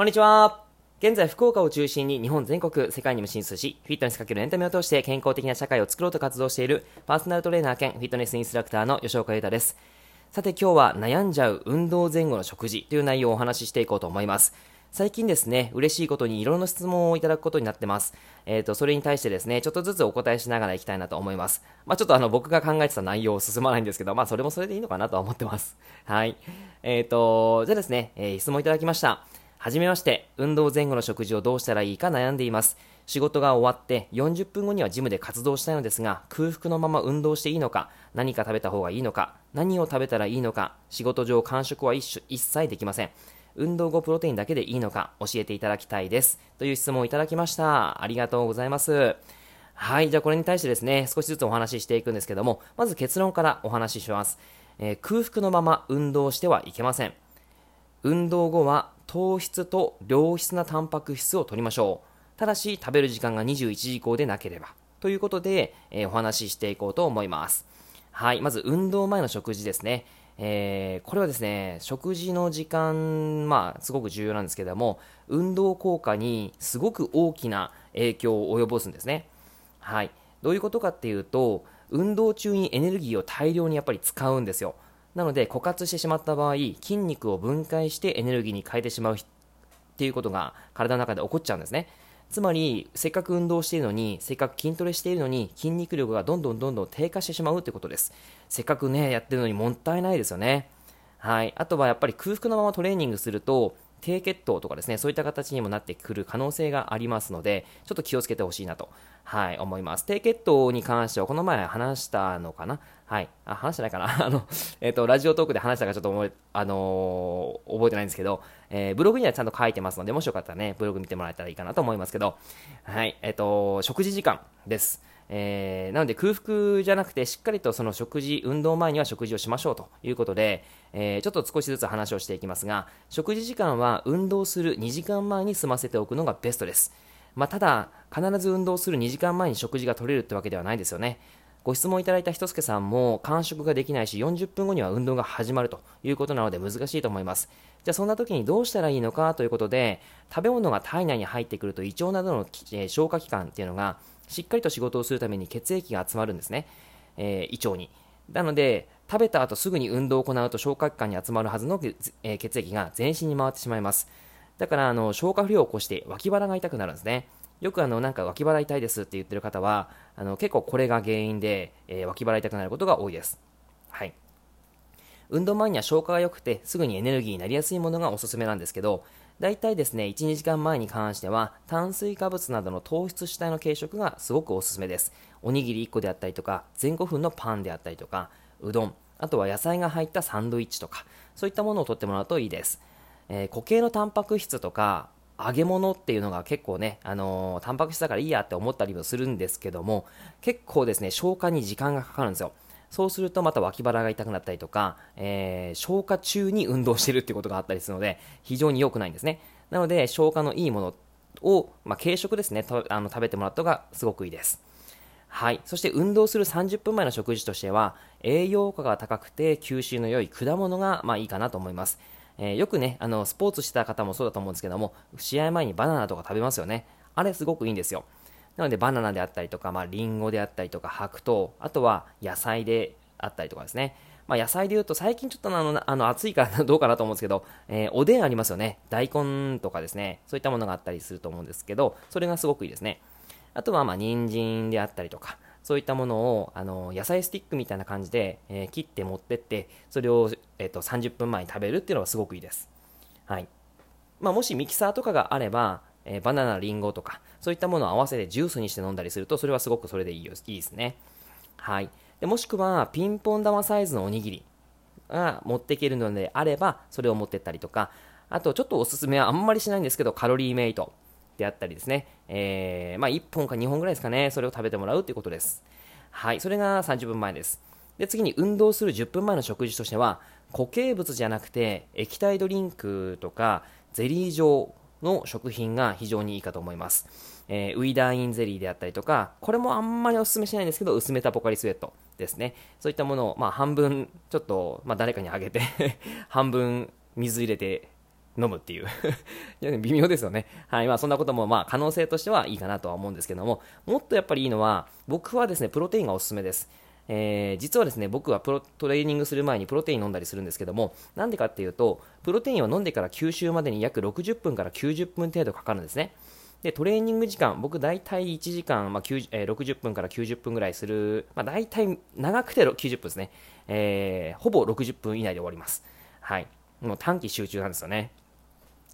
こんにちは。現在、福岡を中心に日本全国、世界にも進出し、フィットネスかけるエンタメを通して健康的な社会を作ろうと活動しているパーソナルトレーナー兼フィットネスインストラクターの吉岡裕太です。さて今日は悩んじゃう運動前後の食事という内容をお話ししていこうと思います。最近ですね、嬉しいことにいろんな質問をいただくことになってます。えっ、ー、と、それに対してですね、ちょっとずつお答えしながらいきたいなと思います。まあ、ちょっとあの、僕が考えてた内容を進まないんですけど、まあ、それもそれでいいのかなとは思ってます。はい。えっ、ー、と、じゃあですね、えー、質問いただきました。はじめまして、運動前後の食事をどうしたらいいか悩んでいます。仕事が終わって40分後にはジムで活動したいのですが、空腹のまま運動していいのか、何か食べた方がいいのか、何を食べたらいいのか、仕事上間食は一一切できません。運動後プロテインだけでいいのか教えていただきたいです。という質問をいただきました。ありがとうございます。はい、じゃあこれに対してですね、少しずつお話ししていくんですけども、まず結論からお話しします。えー、空腹のまま運動してはいけません。運動後は糖質と良質なタンパク質を取りましょう。ただし、食べる時間が21時以降でなければ。ということで、えー、お話ししていこうと思います。はい。まず、運動前の食事ですね。えー、これはですね、食事の時間、まあ、すごく重要なんですけども、運動効果にすごく大きな影響を及ぼすんですね。はい。どういうことかっていうと、運動中にエネルギーを大量にやっぱり使うんですよ。なので枯渇してしまった場合筋肉を分解してエネルギーに変えてしまうっていうことが体の中で起こっちゃうんですね。つまりせっかく運動しているのにせっかく筋トレしているのに筋肉力がどんどんどんどん低下してしまうってことです。せっかくねやってるのにもったいないですよね。はい。あとはやっぱり空腹のままトレーニングすると低血糖とかですね、そういった形にもなってくる可能性がありますので、ちょっと気をつけてほしいなと、はい、思います。低血糖に関しては、この前話したのかな？はい。あ、話してないかな？あの、えっ、ー、と、ラジオトークで話したかちょっと覚え、あのー、覚えてないんですけど、えー、ブログにはちゃんと書いてますので、もしよかったらね、ブログ見てもらえたらいいかなと思いますけど、はい。えっ、と、食事時間です。えー、なので空腹じゃなくてしっかりとその食事、運動前には食事をしましょうということで、えー、ちょっと少しずつ話をしていきますが、食事時間は運動する2時間前に済ませておくのがベストです。まあ、ただ、必ず運動する2時間前に食事が取れるってわけではないですよね。ご質問いただいたひとすけさんも間食ができないし40分後には運動が始まるということなので難しいと思います。じゃあそんな時にどうしたらいいのかということで食べ物が体内に入ってくると胃腸などの、え、消化器官っていうのがしっかりと仕事をするために血液が集まるんですね、えー、胃腸に。なので、食べた後すぐに運動を行うと消化器官に集まるはずの、えー、血液が全身に回ってしまいます。だから、あの、消化不良を起こして脇腹が痛くなるんですね。よくあの、なんか脇腹痛いですって言ってる方は、あの、結構これが原因で、えー、脇腹痛くなることが多いです。はい。運動前には消化が良くて、すぐにエネルギーになりやすいものがおすすめなんですけど、大体ですね、1、2時間前に関しては、炭水化物などの糖質主体の軽食がすごくおすすめです。おにぎり1個であったりとか、全5分のパンであったりとか、うどん、あとは野菜が入ったサンドイッチとか、そういったものをとってもらうといいです。えー、固形のタンパク質とか、揚げ物っていうのが結構ね、あのー、タンパク質だからいいやって思ったりもするんですけども、結構ですね、消化に時間がかかるんですよ。そうするとまた脇腹が痛くなったりとか、えー、消化中に運動してるっていうことがあったりするので、非常に良くないんですね。なので、消化のいいものを、まあ、軽食ですね、あの食べてもらった方がすごくいいです。はい。そして運動する30分前の食事としては、栄養価が高くて吸収の良い果物が、まあ、いいかなと思います。えー、よくね、あの、スポーツした方もそうだと思うんですけども、試合前にバナナとか食べますよね。あれすごくいいんですよ。なのでバナナであったりとか、まあ、リンゴであったりとか、白桃、あとは野菜であったりとかですね。まあ、野菜で言うと最近ちょっとあのあの暑いからどうかなと思うんですけど、えー、おでんありますよね。大根とかですね。そういったものがあったりすると思うんですけど、それがすごくいいですね。あとは、まあ、人参であったりとか、そういったものを、あの、野菜スティックみたいな感じで、えー、切って持ってって、それを、えっ、ー、と、30分前に食べるっていうのがすごくいいです。はい。まあ、もしミキサーとかがあれば、えー、バナナ、リンゴとか、そういったものを合わせてジュースにして飲んだりすると、それはすごくそれでいいよいいですね。はい。でもしくは、ピンポン玉サイズのおにぎりが持っていけるのであれば、それを持ってったりとか、あと、ちょっとおすすめはあんまりしないんですけど、カロリーメイトであったりですね、えー、まあ、1本か2本ぐらいですかね、それを食べてもらうということです。はい、それが30分前です。で、次に運動する10分前の食事としては、固形物じゃなくて、液体ドリンクとか、ゼリー状の食品が非常にいいかと思います。えー、ウィダーインゼリーであったりとか、これもあんまりお勧めしないんですけど、薄めたポカリスエットですね。そういったものを、まあ、半分、ちょっと、まあ、誰かにあげて 半分水入れて飲むっていう いや、微妙ですよね。はい。まあ、そんなことも、まあ、可能性としてはいいかなとは思うんですけども、もっとやっぱりいいのは、僕はですね、プロテインがおすすめです。えー、実はですね、僕はプロトレーニングする前にプロテイン飲んだりするんですけども、なんでかっていうと、プロテインを飲んでから吸収までに約60分から90分程度かかるんですね。で、トレーニング時間、僕大体1時間、まあえー、60分から90分ぐらいする、まあ、大体長くて90分ですね。えー、ほぼ60分以内で終わります。はい。もう短期集中なんですよね。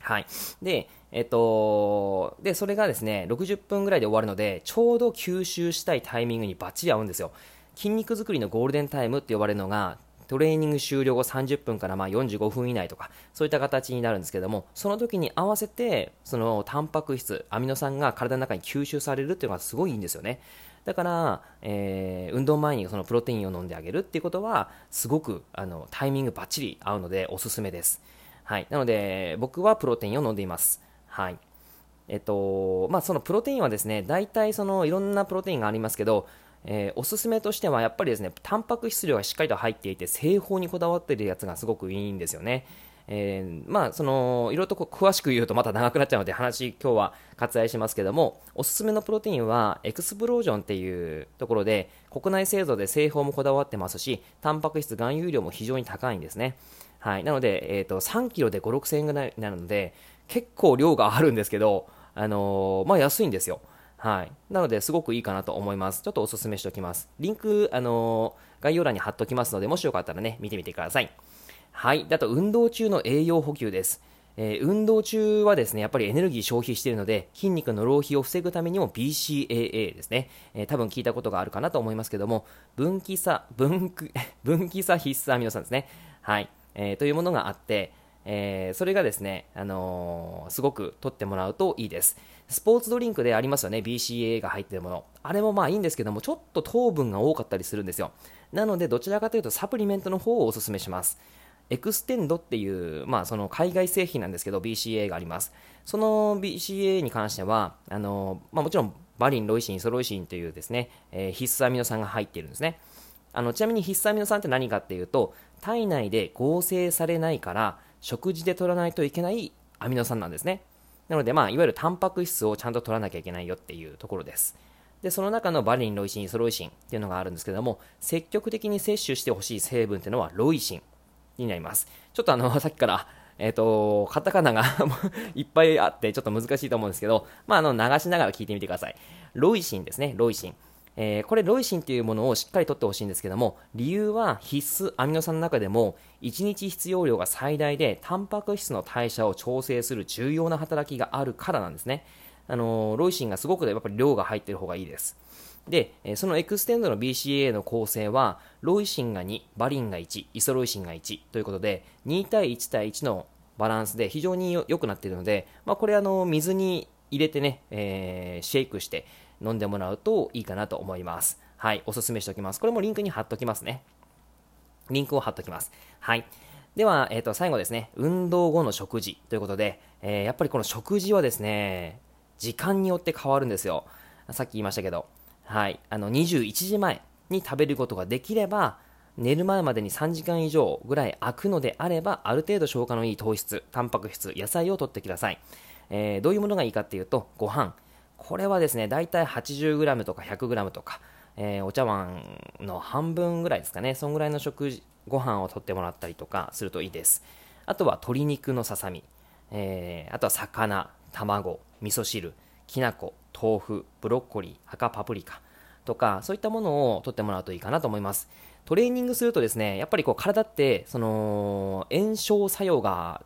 はい。で、えっと、で、それがですね、60分ぐらいで終わるので、ちょうど吸収したいタイミングにバッチリ合うんですよ。筋肉作りのゴールデンタイムって呼ばれるのが、トレーニング終了後30分からまあ45分以内とか、そういった形になるんですけども、その時に合わせて、そのタンパク質、アミノ酸が体の中に吸収されるっていうのがすごいいいんですよね。だから、えー、運動前にそのプロテインを飲んであげるっていうことは、すごくあのタイミングバッチリ合うのでおすすめです。はい。なので、僕はプロテインを飲んでいます。はい。えっと、まあ、そのプロテインはですね、大体そのいろんなプロテインがありますけど、えー、おすすめとしてはやっぱりですね、タンパク質量がしっかりと入っていて、製法にこだわっているやつがすごくいいんですよね。えー、まあ、その、いろいろと詳しく言うとまた長くなっちゃうので話今日は割愛しますけども、おすすめのプロテインはエクスプロージョンっていうところで、国内製造で製法もこだわってますし、タンパク質含有量も非常に高いんですね。はい。なので、え、ー、と、3キロで5、6000円ぐらいになるので、結構量があるんですけど、あのー、まあ安いんですよ。はい。なので、すごくいいかなと思います。ちょっとお勧めしておきます。リンク、あのー、概要欄に貼っておきますので、もしよかったらね、見てみてください。はい。あと、運動中の栄養補給です。えー、運動中はですね、やっぱりエネルギー消費しているので、筋肉の浪費を防ぐためにも BCAA ですね。えー、多分聞いたことがあるかなと思いますけども、分岐鎖、分、分岐鎖必須アミノ酸ですね。はい。えー、というものがあって、えー、それがですね、あのー、すごく取ってもらうといいです。スポーツドリンクでありますよね、BCAA が入ってるもの。あれもまあいいんですけども、ちょっと糖分が多かったりするんですよ。なので、どちらかというとサプリメントの方をお勧めします。エクステンドっていう、まあ、その海外製品なんですけど、 BCAA があります。その BCA に関しては、あのまあ、もちろんバリン、ロイシン、ソロイシンというですね、えー、必須アミノ酸が入っているんですね。あのちなみに必須アミノ酸って何かっていうと、体内で合成されないから、食事で取らないといけないアミノ酸なんですね。なので、まあ、いわゆるタンパク質をちゃんと取らなきゃいけないよっていうところです。で、その中のバリン、ロイシン、イソロイシンっていうのがあるんですけども、積極的に摂取してほしい成分っていうのはロイシンになります。ちょっとあの、さっきから、えっ、ー、と、カタカナが いっぱいあって、ちょっと難しいと思うんですけど、まあ、あの、流しながら聞いてみてください。ロイシンですね、ロイシン。えー、これロイシンというものをしっかりとってほしいんですけども理由は必須アミノ酸の中でも1日必要量が最大でタンパク質の代謝を調整する重要な働きがあるからなんですね。あのー、ロイシンがすごくやっぱり量が入っている方がいいです。で、そのエクステンドの BCA の構成は、ロイシンが2、バリンが1、イソロイシンが1ということで、2対1対1のバランスで非常に良くなっているので、まあ、これあの、水に入れてね、えー、シェイクして、飲んでもらうといいかなと思います。はい、おすすめしておきます。これもリンクに貼っときますね。リンクを貼っときます。はい。では、えっ、ー、と、最後ですね、運動後の食事ということで、えー、やっぱりこの食事はですね、時間によって変わるんですよ。さっき言いましたけど、はい、あの、21時前に食べることができれば、寝る前までに3時間以上ぐらい空くのであれば、ある程度消化のいい糖質、タンパク質、野菜を取ってください。えー、どういうものがいいかっていうと、ご飯、これはですね、だいたい 80g とか 100g とか、えー、お茶碗の半分ぐらいですかね、そんぐらいの食事、ご飯をとってもらったりとかするといいです。あとは鶏肉のささみ、えー、あとは魚、卵、味噌汁、きな粉、豆腐、ブロッコリー、赤パプリカとか、そういったものをとってもらうといいかなと思います。トレーニングするとですね、やっぱりこう体って、その、炎症作用が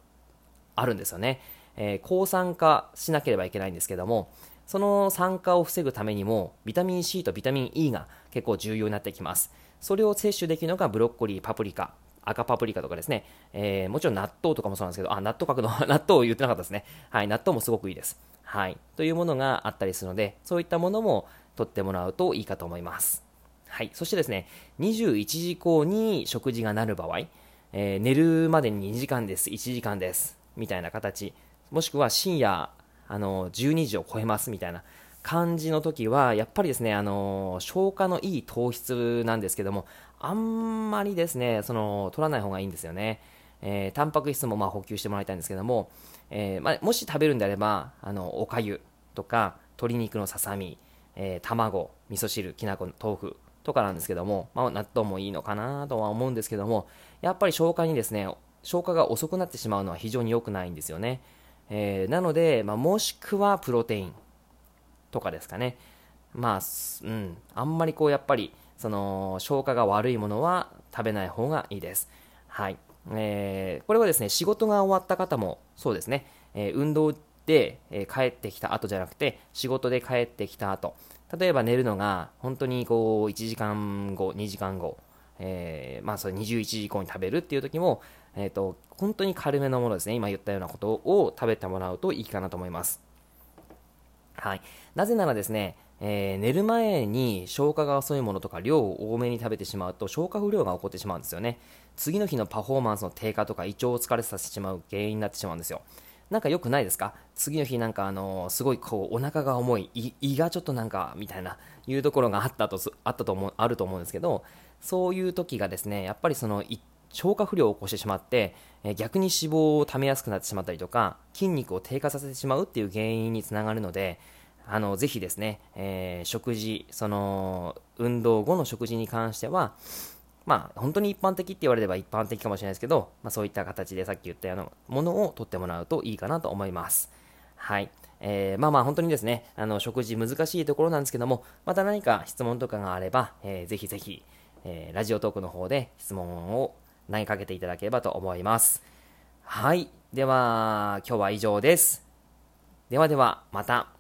あるんですよね。えー、抗酸化しなければいけないんですけども、その酸化を防ぐためにも、ビタミン C とビタミン E が結構重要になってきます。それを摂取できるのがブロッコリー、パプリカ、赤パプリカとかですね、えー、もちろん納豆とかもそうなんですけど、あ、納豆角の 納豆を言ってなかったですね。はい、納豆もすごくいいです。はい、というものがあったりするので、そういったものも取ってもらうといいかと思います。はい、そしてですね、21時以降に食事がなる場合、えー、寝るまでに2時間です、1時間です、みたいな形、もしくは深夜あの12時を超えますみたいな感じの時はやっぱりですねあの消化のいい糖質なんですけどもあんまりですねその取らない方がいいんですよね、えー、タンパク質もまあ補給してもらいたいんですけども、えーまあ、もし食べるんであれば、あのおかゆとか、鶏肉のささみ、えー、卵、味噌汁、きな粉、豆腐とかなんですけども、まあ、納豆もいいのかなとは思うんですけども、やっぱり消化にですね、消化が遅くなってしまうのは非常に良くないんですよね。えー、なので、まあ、もしくはプロテインとかですかね。まあ、うん、あんまりこうやっぱり、その消化が悪いものは食べない方がいいです。はい。えー、これはですね、仕事が終わった方もそうですね、えー、運動で、え、帰ってきた後じゃなくて、仕事で帰ってきた後、例えば寝るのが本当にこう1時間後、2時間後、えー、まあそれ21時以降に食べるっていう時も、えーと、本当に軽めのものですね、今言ったようなことを食べてもらうといいかなと思います。はい、なぜならですね、えー、寝る前に消化が遅いものとか量を多めに食べてしまうと消化不良が起こってしまうんですよね。次の日のパフォーマンスの低下とか胃腸を疲れさせてしまう原因になってしまうんですよ。なんか良くないですか？次の日なんかあのー、すごいこうお腹が重い胃がちょっとなんかみたいないうところがあったとあったと思うあると思うんですけどそういう時がですねやっぱりその消化不良を起こしてしまって、え逆に脂肪を溜めやすくなってしまったりとか筋肉を低下させてしまうっていう原因につながるのであのぜひですね、えー、食事その運動後の食事に関してはまあ、本当に一般的って言われれば一般的かもしれないですけど、まあ、そういった形でさっき言ったようなものを取ってもらうといいかなと思います。はい。えー、まあまあ本当にですね、あの食事難しいところなんですけども、また何か質問とかがあれば、えー、ぜひぜひ、えー、ラジオトークの方で質問を投げかけていただければと思います。はい。では、今日は以上です。ではでは、また。